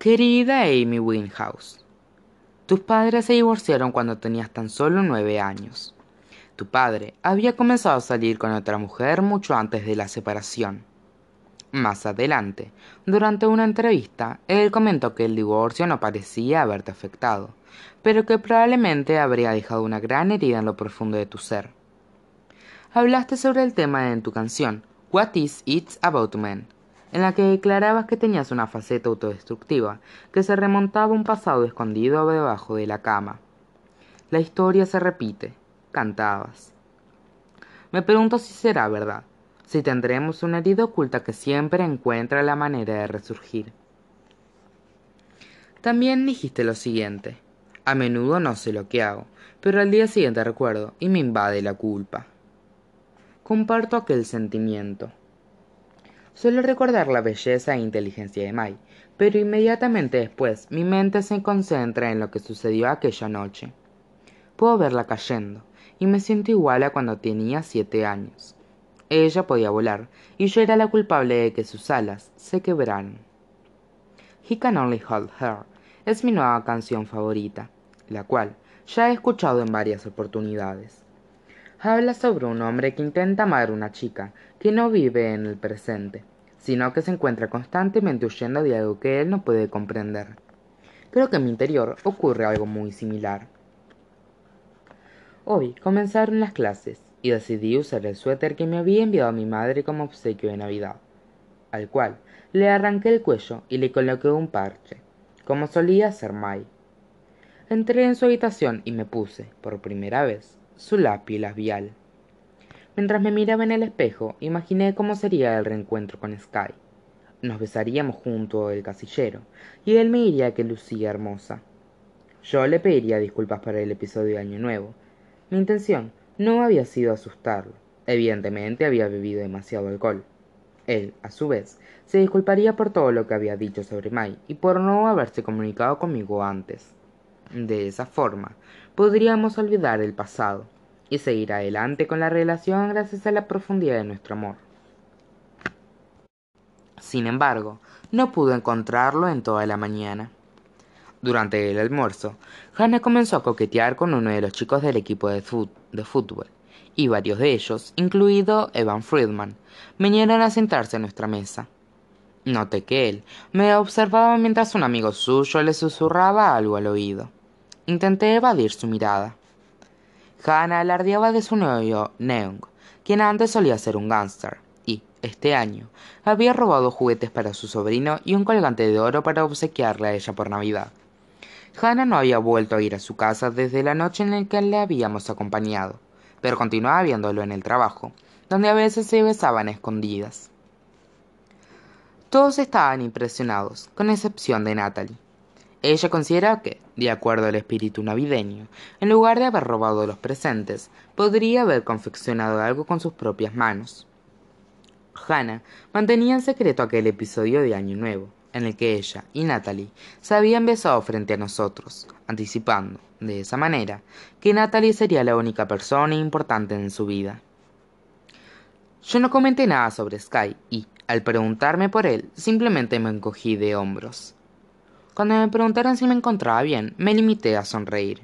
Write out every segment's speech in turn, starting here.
Querida Amy Winhouse, tus padres se divorciaron cuando tenías tan solo nueve años. Tu padre había comenzado a salir con otra mujer mucho antes de la separación. Más adelante, durante una entrevista, él comentó que el divorcio no parecía haberte afectado, pero que probablemente habría dejado una gran herida en lo profundo de tu ser. Hablaste sobre el tema en tu canción What is It About Men, en la que declarabas que tenías una faceta autodestructiva que se remontaba a un pasado escondido debajo de la cama. La historia se repite, cantabas. Me pregunto si será verdad, si tendremos una herida oculta que siempre encuentra la manera de resurgir. También dijiste lo siguiente, a menudo no sé lo que hago, pero al día siguiente recuerdo y me invade la culpa. Comparto aquel sentimiento. Suelo recordar la belleza e inteligencia de Mai, pero inmediatamente después mi mente se concentra en lo que sucedió aquella noche. Puedo verla cayendo, y me siento igual a cuando tenía siete años. Ella podía volar, y yo era la culpable de que sus alas se quebraran. He Can Only Hold Her es mi nueva canción favorita, la cual ya he escuchado en varias oportunidades. Habla sobre un hombre que intenta amar a una chica que no vive en el presente, sino que se encuentra constantemente huyendo de algo que él no puede comprender. Creo que en mi interior ocurre algo muy similar. Hoy comenzaron las clases y decidí usar el suéter que me había enviado mi madre como obsequio de Navidad, al cual le arranqué el cuello y le coloqué un parche, como solía hacer Mai. Entré en su habitación y me puse, por primera vez, su lápiz labial. Mientras me miraba en el espejo, imaginé cómo sería el reencuentro con Sky. Nos besaríamos junto al casillero, y él me diría que lucía hermosa. Yo le pediría disculpas por el episodio de Año Nuevo. Mi intención no había sido asustarlo. Evidentemente había bebido demasiado alcohol. Él, a su vez, se disculparía por todo lo que había dicho sobre Mai y por no haberse comunicado conmigo antes. De esa forma, podríamos olvidar el pasado y seguir adelante con la relación gracias a la profundidad de nuestro amor. Sin embargo, no pudo encontrarlo en toda la mañana. Durante el almuerzo, Hannah comenzó a coquetear con uno de los chicos del equipo de, fútbol, y varios de ellos, incluido Evan Friedman, vinieron a sentarse a nuestra mesa. Noté que él me observaba mientras un amigo suyo le susurraba algo al oído. Intenté evadir su mirada. Hannah alardeaba de su novio Neung, quien antes solía ser un gángster, y, este año, había robado juguetes para su sobrino y un colgante de oro para obsequiarle a ella por Navidad. Hannah no había vuelto a ir a su casa desde la noche en la que le habíamos acompañado, pero continuaba viéndolo en el trabajo, donde a veces se besaban escondidas. Todos estaban impresionados, con excepción de Natalie. Ella considera que, de acuerdo al espíritu navideño, en lugar de haber robado los presentes, podría haber confeccionado algo con sus propias manos. Hannah mantenía en secreto aquel episodio de Año Nuevo, en el que ella y Natalie se habían besado frente a nosotros, anticipando, de esa manera, que Natalie sería la única persona importante en su vida. Yo no comenté nada sobre Sky y, al preguntarme por él, simplemente me encogí de hombros. Cuando me preguntaron si me encontraba bien, me limité a sonreír.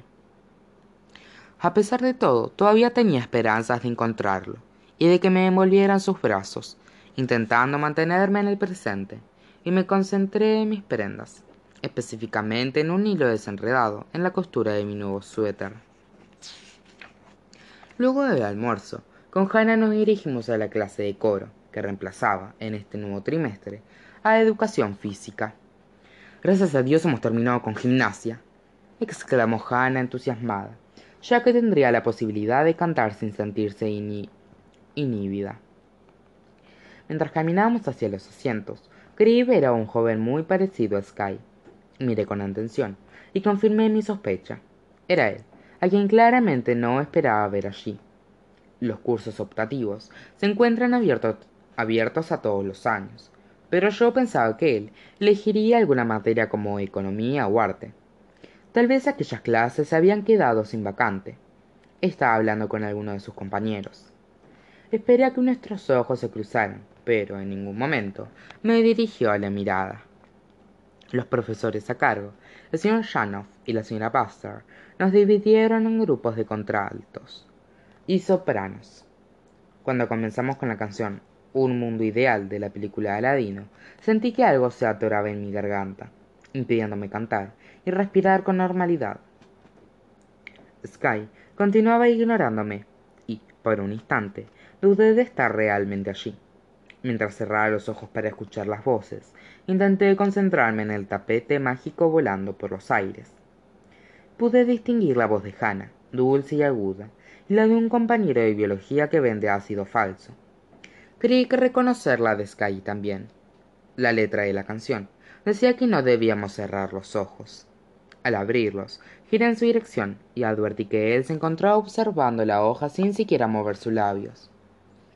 A pesar de todo, todavía tenía esperanzas de encontrarlo y de que me envolvieran sus brazos, intentando mantenerme en el presente, y me concentré en mis prendas, específicamente en un hilo desenredado en la costura de mi nuevo suéter. Luego del almuerzo, con Hannah nos dirigimos a la clase de coro, que reemplazaba, en este nuevo trimestre, a educación física. Gracias a Dios hemos terminado con gimnasia, exclamó Hannah entusiasmada, ya que tendría la posibilidad de cantar sin sentirse inhibida. Mientras caminábamos hacia los asientos, creí ver a un joven muy parecido a Sky. Miré con atención y confirmé mi sospecha. Era él, a quien claramente no esperaba ver allí. Los cursos optativos se encuentran abiertos a todos los años, pero yo pensaba que él elegiría alguna materia como economía o arte. Tal vez aquellas clases se habían quedado sin vacante. Estaba hablando con alguno de sus compañeros. Esperé a que nuestros ojos se cruzaran, pero en ningún momento me dirigió a la mirada. Los profesores a cargo, el señor Shanoff y la señora Buster, nos dividieron en grupos de contraltos y sopranos. Cuando comenzamos con la canción Un mundo ideal de la película Aladino, sentí que algo se atoraba en mi garganta, impidiéndome cantar y respirar con normalidad. Sky continuaba ignorándome y, por un instante, dudé de estar realmente allí. Mientras cerraba los ojos para escuchar las voces, intenté concentrarme en el tapete mágico volando por los aires. Pude distinguir la voz de Hannah, dulce y aguda, y la de un compañero de biología que vende ácido falso. Creí que reconocer la de Sky también. La letra de la canción decía que no debíamos cerrar los ojos. Al abrirlos, giré en su dirección y advertí que él se encontraba observando la hoja sin siquiera mover sus labios.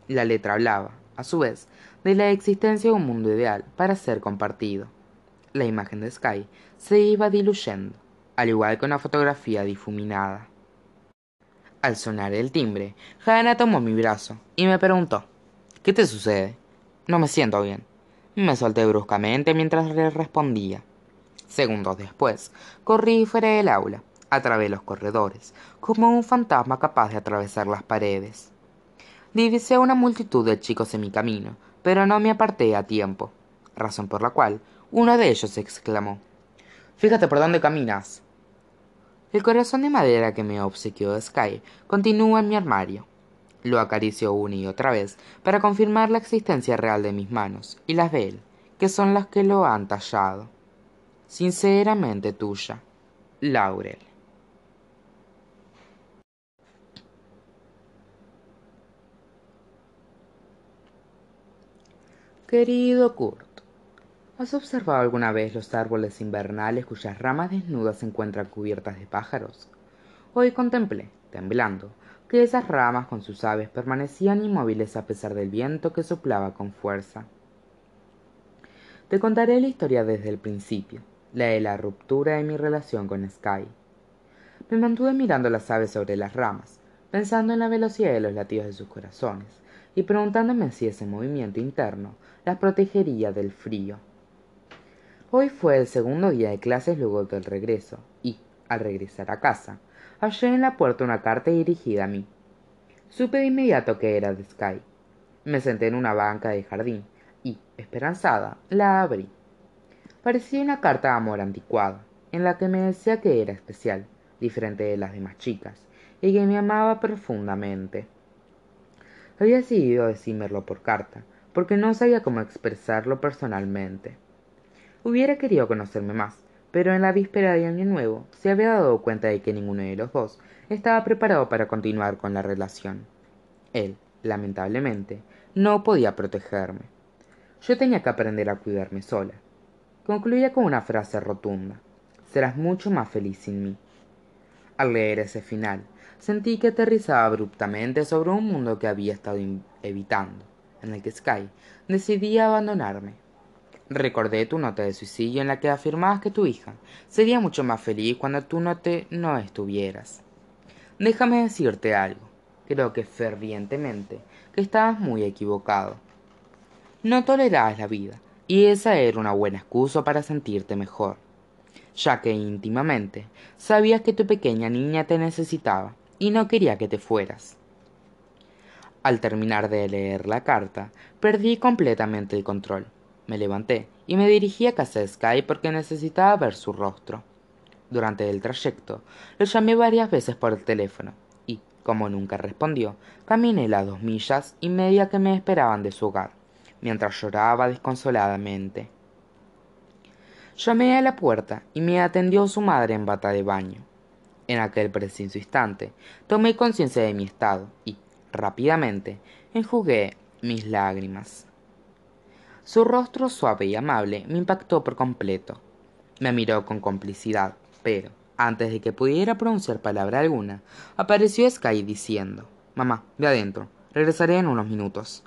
La letra hablaba, a su vez, de la existencia de un mundo ideal para ser compartido. La imagen de Sky se iba diluyendo, al igual que una fotografía difuminada. Al sonar el timbre, Hannah tomó mi brazo y me preguntó ¿Qué te sucede? No me siento bien. Me solté bruscamente mientras le respondía. Segundos después, corrí fuera del aula, a través de los corredores, como un fantasma capaz de atravesar las paredes. Divisé una multitud de chicos en mi camino, pero no me aparté a tiempo, razón por la cual uno de ellos exclamó Fíjate por dónde caminas. El corazón de madera que me obsequió Sky continúa en mi armario. Lo acaricio una y otra vez para confirmar la existencia real de mis manos y las de él, que son las que lo han tallado. Sinceramente tuya, Laurel. Querido Kurt, ¿has observado alguna vez los árboles invernales cuyas ramas desnudas se encuentran cubiertas de pájaros? Hoy contemplé, temblando, que esas ramas con sus aves permanecían inmóviles a pesar del viento que soplaba con fuerza. Te contaré la historia desde el principio la de la ruptura de mi relación con Sky. Me mantuve mirando las aves sobre las ramas, pensando en la velocidad de los latidos de sus corazones, y preguntándome si ese movimiento interno las protegería del frío. Hoy fue el segundo día de clases luego del regreso, al regresar a casa, hallé en la puerta una carta dirigida a mí. Supe de inmediato que era de Sky. Me senté en una banca de jardín y, esperanzada, la abrí. Parecía una carta de amor anticuada, en la que me decía que era especial, diferente de las demás chicas, y que me amaba profundamente. Había decidido decírmelo por carta, porque no sabía cómo expresarlo personalmente. Hubiera querido conocerme más, pero en la víspera de Año Nuevo se había dado cuenta de que ninguno de los dos estaba preparado para continuar con la relación. Él, lamentablemente, no podía protegerme. Yo tenía que aprender a cuidarme sola, Concluía con una frase rotunda. Serás mucho más feliz sin mí. Al leer ese final, sentí que aterrizaba abruptamente sobre un mundo que había estado evitando, en el que Sky decidía abandonarme. Recordé tu nota de suicidio en la que afirmabas que tu hija sería mucho más feliz cuando tú no te no estuvieras. Déjame decirte algo. Creo que fervientemente que estabas muy equivocado. No tolerabas la vida, y esa era una buena excusa para sentirte mejor, ya que íntimamente sabías que tu pequeña niña te necesitaba y no quería que te fueras. Al terminar de leer la carta, perdí completamente el control. Me levanté y me dirigí a casa de Sky porque necesitaba ver su rostro. Durante el trayecto, lo llamé varias veces por el teléfono y, como nunca respondió, caminé las dos millas y media que me esperaban de su hogar mientras lloraba desconsoladamente. Llamé a la puerta y me atendió su madre en bata de baño. En aquel preciso instante tomé conciencia de mi estado y, rápidamente, enjugué mis lágrimas. Su rostro suave y amable me impactó por completo. Me miró con complicidad, pero, antes de que pudiera pronunciar palabra alguna, apareció Sky diciendo Mamá, ve adentro. Regresaré en unos minutos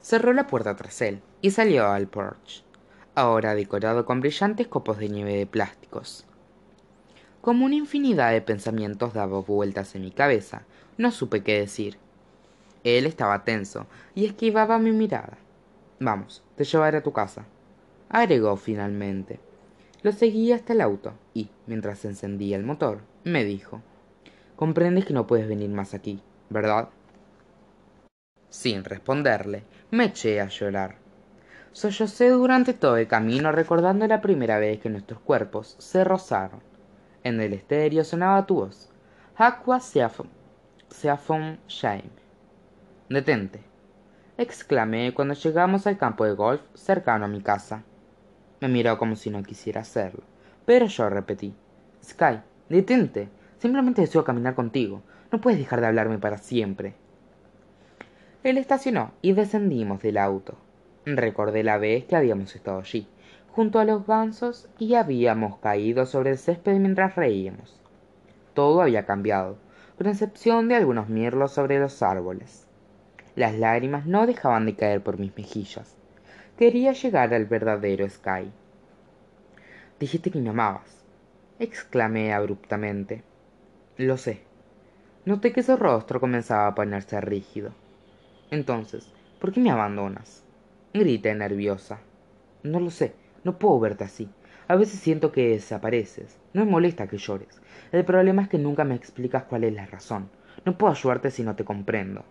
cerró la puerta tras él y salió al porche, ahora decorado con brillantes copos de nieve de plásticos. Como una infinidad de pensamientos daba vueltas en mi cabeza, no supe qué decir. Él estaba tenso y esquivaba mi mirada. Vamos, te llevaré a tu casa, agregó finalmente. Lo seguí hasta el auto y, mientras encendía el motor, me dijo, Comprendes que no puedes venir más aquí, ¿verdad? Sin responderle, me eché a llorar. Sollocé durante todo el camino recordando la primera vez que nuestros cuerpos se rozaron. En el estéreo sonaba tu voz. Aqua Seafon Shame. Detente, exclamé cuando llegamos al campo de golf cercano a mi casa. Me miró como si no quisiera hacerlo, pero yo repetí. Sky, detente. Simplemente deseo caminar contigo. No puedes dejar de hablarme para siempre. Él estacionó y descendimos del auto. Recordé la vez que habíamos estado allí, junto a los gansos, y habíamos caído sobre el césped mientras reíamos. Todo había cambiado, con excepción de algunos mirlos sobre los árboles. Las lágrimas no dejaban de caer por mis mejillas. Quería llegar al verdadero Sky. Dijiste que me amabas, exclamé abruptamente. Lo sé. Noté que su rostro comenzaba a ponerse rígido. Entonces, ¿por qué me abandonas? Grité nerviosa. No lo sé, no puedo verte así. A veces siento que desapareces. No me molesta que llores. El problema es que nunca me explicas cuál es la razón. No puedo ayudarte si no te comprendo.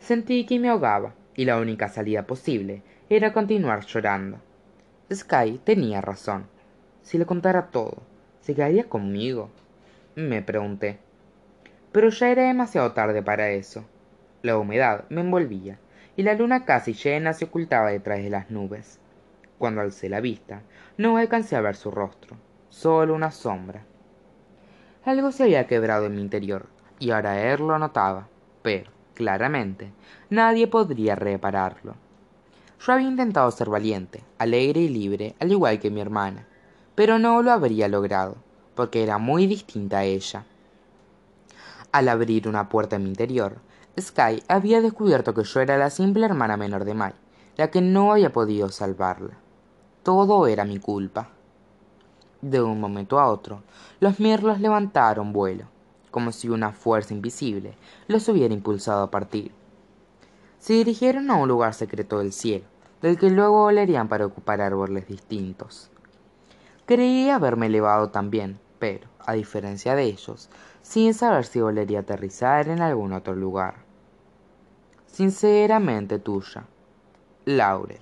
Sentí que me ahogaba, y la única salida posible era continuar llorando. Sky tenía razón. Si le contara todo, ¿se quedaría conmigo? Me pregunté. Pero ya era demasiado tarde para eso. La humedad me envolvía, y la luna casi llena se ocultaba detrás de las nubes. Cuando alcé la vista, no alcancé a ver su rostro, solo una sombra. Algo se había quebrado en mi interior, y ahora él lo notaba, pero claramente, nadie podría repararlo. Yo había intentado ser valiente, alegre y libre, al igual que mi hermana, pero no lo habría logrado, porque era muy distinta a ella. Al abrir una puerta en mi interior, Sky había descubierto que yo era la simple hermana menor de Mai, la que no había podido salvarla. Todo era mi culpa. De un momento a otro, los mirlos levantaron vuelo como si una fuerza invisible los hubiera impulsado a partir. Se dirigieron a un lugar secreto del cielo, del que luego volarían para ocupar árboles distintos. Creí haberme elevado también, pero, a diferencia de ellos, sin saber si volvería a aterrizar en algún otro lugar. Sinceramente tuya, Laurel.